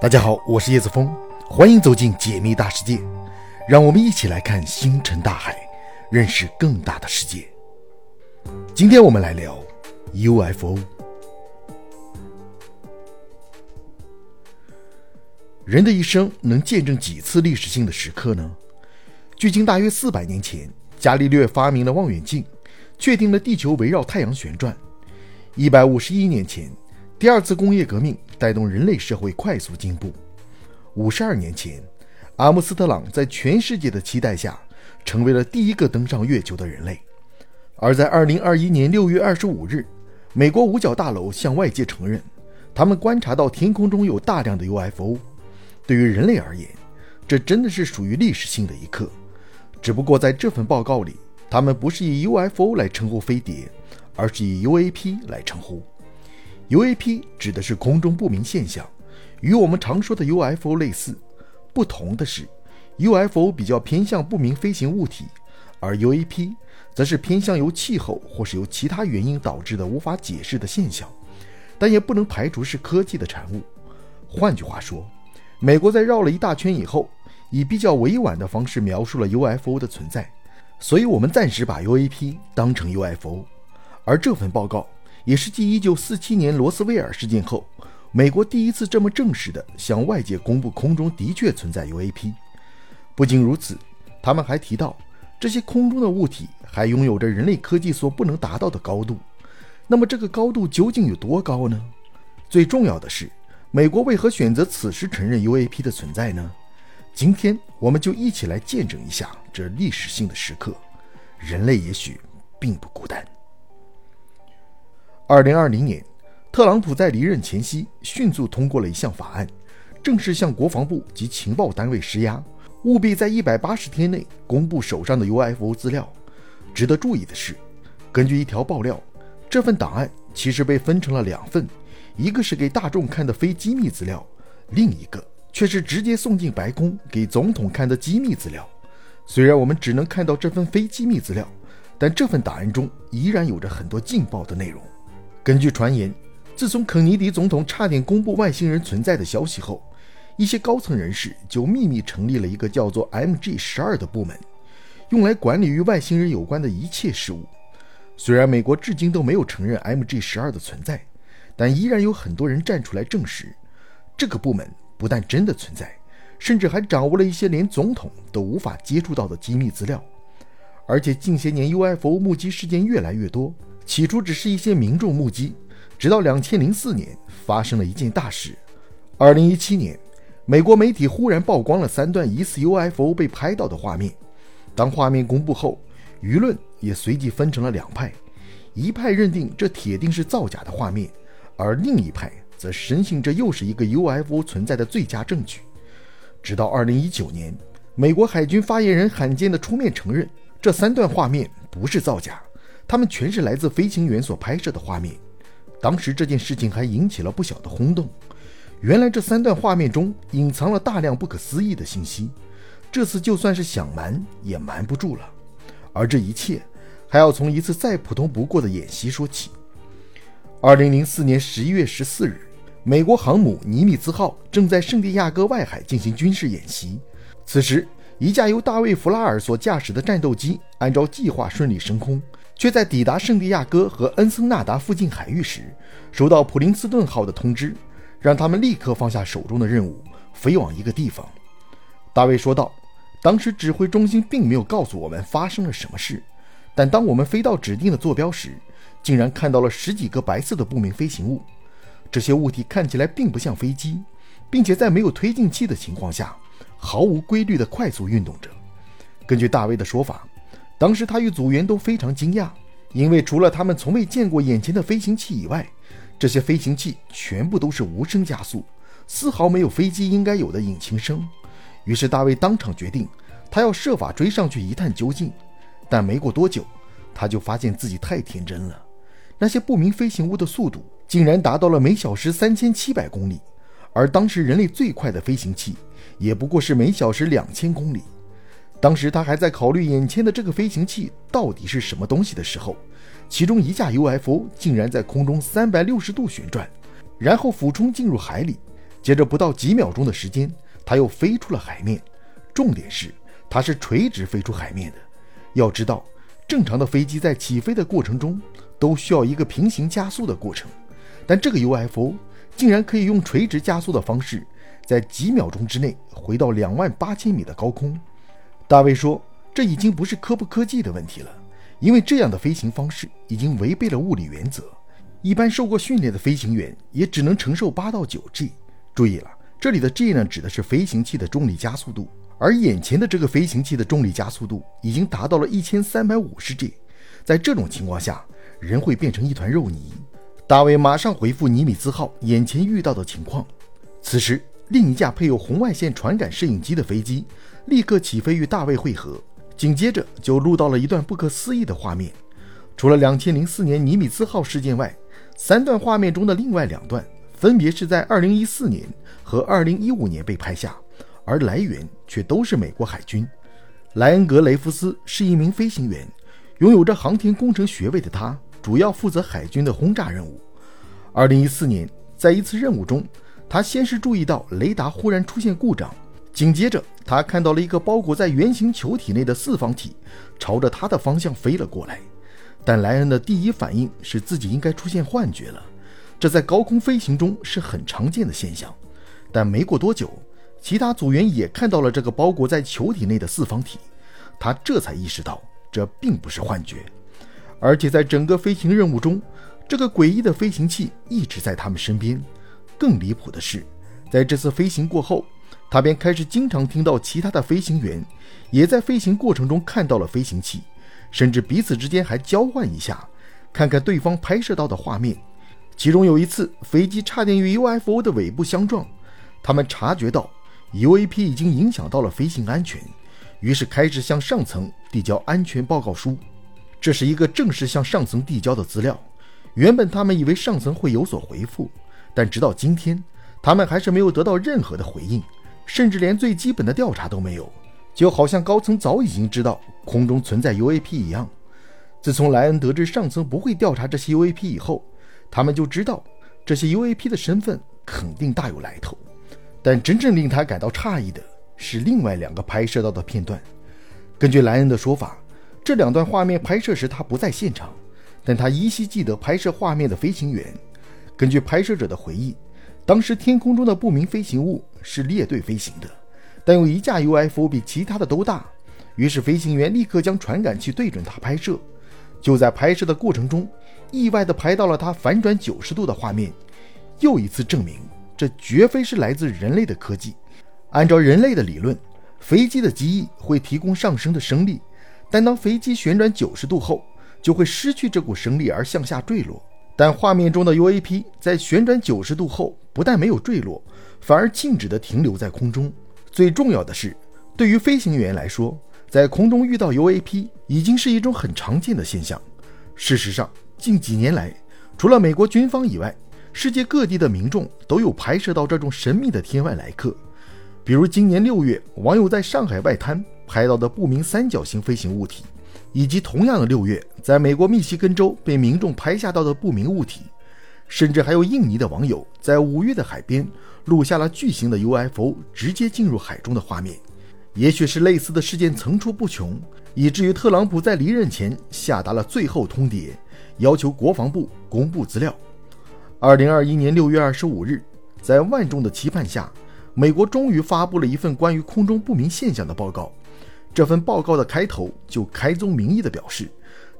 大家好，我是叶子峰，欢迎走进解密大世界，让我们一起来看星辰大海，认识更大的世界。今天我们来聊 UFO。人的一生能见证几次历史性的时刻呢？距今大约四百年前，伽利略发明了望远镜，确定了地球围绕太阳旋转。一百五十一年前。第二次工业革命带动人类社会快速进步。五十二年前，阿姆斯特朗在全世界的期待下，成为了第一个登上月球的人类。而在二零二一年六月二十五日，美国五角大楼向外界承认，他们观察到天空中有大量的 UFO。对于人类而言，这真的是属于历史性的一刻。只不过在这份报告里，他们不是以 UFO 来称呼飞碟，而是以 UAP 来称呼。UAP 指的是空中不明现象，与我们常说的 UFO 类似。不同的是，UFO 比较偏向不明飞行物体，而 UAP 则是偏向由气候或是由其他原因导致的无法解释的现象，但也不能排除是科技的产物。换句话说，美国在绕了一大圈以后，以比较委婉的方式描述了 UFO 的存在，所以我们暂时把 UAP 当成 UFO，而这份报告。也是继1947年罗斯威尔事件后，美国第一次这么正式的向外界公布空中的确存在 UAP。不仅如此，他们还提到这些空中的物体还拥有着人类科技所不能达到的高度。那么这个高度究竟有多高呢？最重要的是，美国为何选择此时承认 UAP 的存在呢？今天我们就一起来见证一下这历史性的时刻。人类也许并不孤单。二零二零年，特朗普在离任前夕迅速通过了一项法案，正式向国防部及情报单位施压，务必在一百八十天内公布手上的 UFO 资料。值得注意的是，根据一条爆料，这份档案其实被分成了两份，一个是给大众看的非机密资料，另一个却是直接送进白宫给总统看的机密资料。虽然我们只能看到这份非机密资料，但这份档案中依然有着很多劲爆的内容。根据传言，自从肯尼迪总统差点公布外星人存在的消息后，一些高层人士就秘密成立了一个叫做 MG 十二的部门，用来管理与外星人有关的一切事务。虽然美国至今都没有承认 MG 十二的存在，但依然有很多人站出来证实，这个部门不但真的存在，甚至还掌握了一些连总统都无法接触到的机密资料。而且近些年 UFO 目击事件越来越多。起初只是一些民众目击，直到两千零四年发生了一件大事。二零一七年，美国媒体忽然曝光了三段疑似 UFO 被拍到的画面。当画面公布后，舆论也随即分成了两派：一派认定这铁定是造假的画面，而另一派则深信这又是一个 UFO 存在的最佳证据。直到二零一九年，美国海军发言人罕见地出面承认，这三段画面不是造假。他们全是来自飞行员所拍摄的画面。当时这件事情还引起了不小的轰动。原来这三段画面中隐藏了大量不可思议的信息。这次就算是想瞒也瞒不住了。而这一切还要从一次再普通不过的演习说起。二零零四年十一月十四日，美国航母尼米兹号正在圣地亚哥外海进行军事演习。此时，一架由大卫·弗拉尔所驾驶的战斗机按照计划顺利升空。却在抵达圣地亚哥和恩森纳达附近海域时，收到普林斯顿号的通知，让他们立刻放下手中的任务，飞往一个地方。大卫说道：“当时指挥中心并没有告诉我们发生了什么事，但当我们飞到指定的坐标时，竟然看到了十几个白色的不明飞行物。这些物体看起来并不像飞机，并且在没有推进器的情况下，毫无规律地快速运动着。根据大卫的说法。”当时他与组员都非常惊讶，因为除了他们从未见过眼前的飞行器以外，这些飞行器全部都是无声加速，丝毫没有飞机应该有的引擎声。于是大卫当场决定，他要设法追上去一探究竟。但没过多久，他就发现自己太天真了，那些不明飞行物的速度竟然达到了每小时三千七百公里，而当时人类最快的飞行器也不过是每小时两千公里。当时他还在考虑眼前的这个飞行器到底是什么东西的时候，其中一架 UFO 竟然在空中三百六十度旋转，然后俯冲进入海里，接着不到几秒钟的时间，它又飞出了海面。重点是，它是垂直飞出海面的。要知道，正常的飞机在起飞的过程中都需要一个平行加速的过程，但这个 UFO 竟然可以用垂直加速的方式，在几秒钟之内回到两万八千米的高空。大卫说：“这已经不是科不科技的问题了，因为这样的飞行方式已经违背了物理原则。一般受过训练的飞行员也只能承受八到九 G。注意了，这里的 G 呢，指的是飞行器的重力加速度。”而眼前的这个飞行器的重力加速度已经达到了一千三百五十 G，在这种情况下，人会变成一团肉泥。大卫马上回复尼米兹号眼前遇到的情况。此时，另一架配有红外线传感摄影机的飞机立刻起飞与大卫会合，紧接着就录到了一段不可思议的画面。除了两千零四年尼米兹号事件外，三段画面中的另外两段分别是在二零一四年和二零一五年被拍下。而来源却都是美国海军。莱恩格雷夫斯是一名飞行员，拥有着航天工程学位的他，主要负责海军的轰炸任务。二零一四年，在一次任务中，他先是注意到雷达忽然出现故障，紧接着他看到了一个包裹在圆形球体内的四方体朝着他的方向飞了过来。但莱恩的第一反应是自己应该出现幻觉了，这在高空飞行中是很常见的现象。但没过多久。其他组员也看到了这个包裹在球体内的四方体，他这才意识到这并不是幻觉，而且在整个飞行任务中，这个诡异的飞行器一直在他们身边。更离谱的是，在这次飞行过后，他便开始经常听到其他的飞行员也在飞行过程中看到了飞行器，甚至彼此之间还交换一下，看看对方拍摄到的画面。其中有一次，飞机差点与 UFO 的尾部相撞，他们察觉到。UAP 已经影响到了飞行安全，于是开始向上层递交安全报告书。这是一个正式向上层递交的资料。原本他们以为上层会有所回复，但直到今天，他们还是没有得到任何的回应，甚至连最基本的调查都没有，就好像高层早已经知道空中存在 UAP 一样。自从莱恩得知上层不会调查这些 UAP 以后，他们就知道这些 UAP 的身份肯定大有来头。但真正令他感到诧异的是另外两个拍摄到的片段。根据莱恩的说法，这两段画面拍摄时他不在现场，但他依稀记得拍摄画面的飞行员。根据拍摄者的回忆，当时天空中的不明飞行物是列队飞行的，但有一架 UFO 比其他的都大，于是飞行员立刻将传感器对准它拍摄。就在拍摄的过程中，意外地拍到了它反转九十度的画面，又一次证明。这绝非是来自人类的科技。按照人类的理论，飞机的机翼会提供上升的升力，但当飞机旋转九十度后，就会失去这股升力而向下坠落。但画面中的 UAP 在旋转九十度后，不但没有坠落，反而静止地停留在空中。最重要的是，对于飞行员来说，在空中遇到 UAP 已经是一种很常见的现象。事实上，近几年来，除了美国军方以外，世界各地的民众都有拍摄到这种神秘的天外来客，比如今年六月，网友在上海外滩拍到的不明三角形飞行物体，以及同样的六月，在美国密西根州被民众拍下到的不明物体，甚至还有印尼的网友在五月的海边录下了巨型的 UFO 直接进入海中的画面。也许是类似的事件层出不穷，以至于特朗普在离任前下达了最后通牒，要求国防部公布资料。二零二一年六月二十五日，在万众的期盼下，美国终于发布了一份关于空中不明现象的报告。这份报告的开头就开宗明义地表示，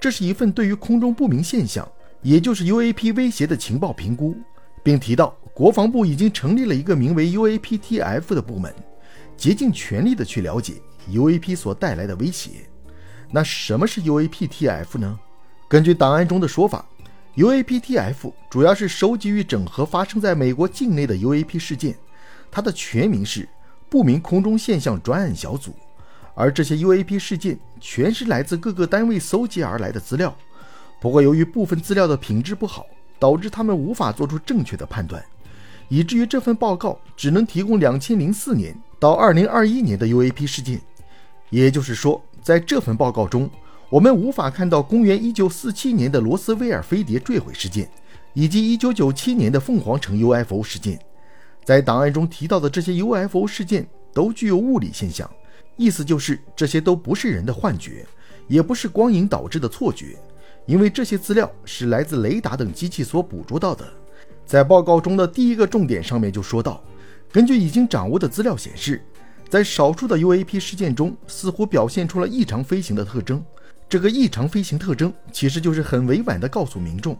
这是一份对于空中不明现象，也就是 UAP 威胁的情报评估，并提到国防部已经成立了一个名为 UAPTF 的部门，竭尽全力地去了解 UAP 所带来的威胁。那什么是 UAPTF 呢？根据档案中的说法。UAPTF 主要是收集与整合发生在美国境内的 UAP 事件，它的全名是不明空中现象专案小组。而这些 UAP 事件全是来自各个单位搜集而来的资料，不过由于部分资料的品质不好，导致他们无法做出正确的判断，以至于这份报告只能提供2004年到2021年的 UAP 事件。也就是说，在这份报告中。我们无法看到公元一九四七年的罗斯威尔飞碟坠毁事件，以及一九九七年的凤凰城 UFO 事件。在档案中提到的这些 UFO 事件都具有物理现象，意思就是这些都不是人的幻觉，也不是光影导致的错觉，因为这些资料是来自雷达等机器所捕捉到的。在报告中的第一个重点上面就说到，根据已经掌握的资料显示，在少数的 UAP 事件中，似乎表现出了异常飞行的特征。这个异常飞行特征其实就是很委婉地告诉民众，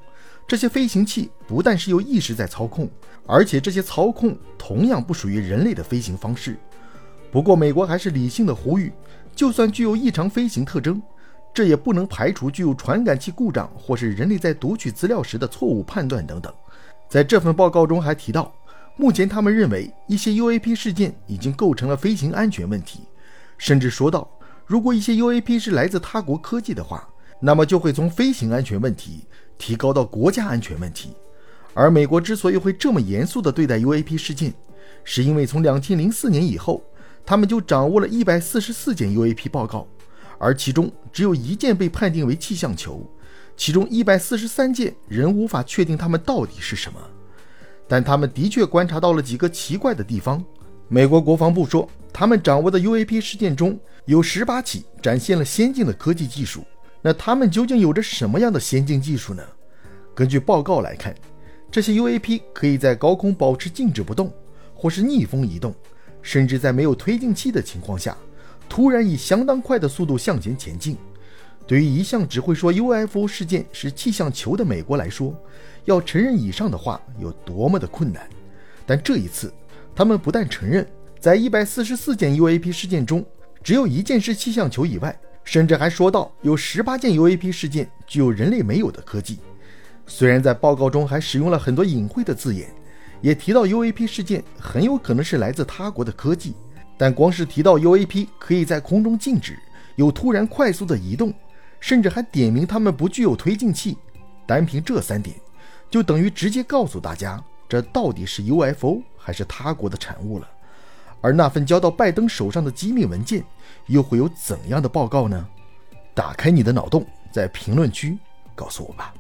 这些飞行器不但是由意识在操控，而且这些操控同样不属于人类的飞行方式。不过，美国还是理性的呼吁，就算具有异常飞行特征，这也不能排除具有传感器故障或是人类在读取资料时的错误判断等等。在这份报告中还提到，目前他们认为一些 UAP 事件已经构成了飞行安全问题，甚至说到，如果一些 UAP 是来自他国科技的话，那么就会从飞行安全问题提高到国家安全问题。而美国之所以会这么严肃地对待 UAP 事件，是因为从2004年以后，他们就掌握了一百四十四件 UAP 报告，而其中只有一件被判定为气象球。其中一百四十三件仍无法确定它们到底是什么，但他们的确观察到了几个奇怪的地方。美国国防部说，他们掌握的 UAP 事件中有十八起展现了先进的科技技术。那他们究竟有着什么样的先进技术呢？根据报告来看，这些 UAP 可以在高空保持静止不动，或是逆风移动，甚至在没有推进器的情况下，突然以相当快的速度向前前进。对于一向只会说 UFO 事件是气象球的美国来说，要承认以上的话有多么的困难。但这一次，他们不但承认，在144件 UAP 事件中，只有一件是气象球以外，甚至还说到有18件 UAP 事件具有人类没有的科技。虽然在报告中还使用了很多隐晦的字眼，也提到 UAP 事件很有可能是来自他国的科技，但光是提到 UAP 可以在空中静止，有突然快速的移动。甚至还点名他们不具有推进器，单凭这三点，就等于直接告诉大家，这到底是 UFO 还是他国的产物了。而那份交到拜登手上的机密文件，又会有怎样的报告呢？打开你的脑洞，在评论区告诉我吧。